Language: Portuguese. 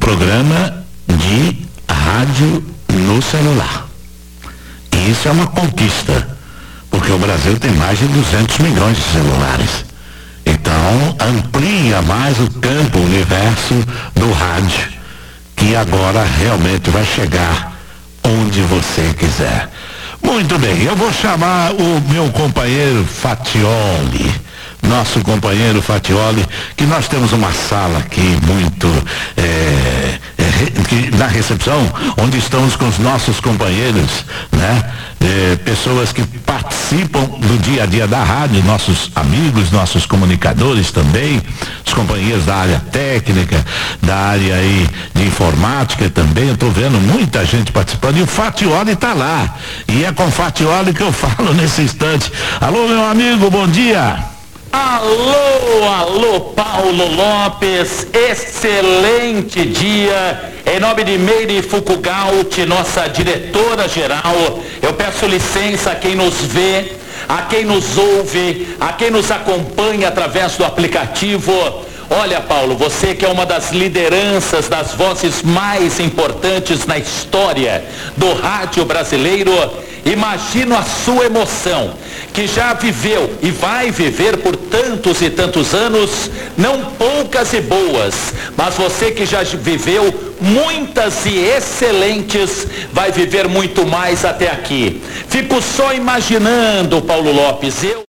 programa de rádio no celular. E isso é uma conquista, porque o Brasil tem mais de 200 milhões de celulares. Então, amplia mais o campo, o universo do rádio, que agora realmente vai chegar onde você quiser. Muito bem, eu vou chamar o meu companheiro Fatioli, nosso companheiro Fatioli, que nós temos uma sala aqui muito é, na recepção, onde estamos com os nossos companheiros, né? É, pessoas que participam do dia a dia da rádio, nossos amigos, nossos comunicadores também, os companheiros da área técnica, da área aí de informática também, eu estou vendo muita gente participando e o Fatioli está lá. E é com Fatioli que eu falo nesse instante. Alô, meu amigo, bom dia. Alô, alô, Paulo Lopes, excelente dia. Em nome de Meire Fukugaut, nossa diretora-geral, eu peço licença a quem nos vê, a quem nos ouve, a quem nos acompanha através do aplicativo. Olha, Paulo, você que é uma das lideranças, das vozes mais importantes na história do rádio brasileiro, imagino a sua emoção que já viveu e vai viver por tantos e tantos anos, não poucas e boas, mas você que já viveu muitas e excelentes, vai viver muito mais até aqui. Fico só imaginando, Paulo Lopes, eu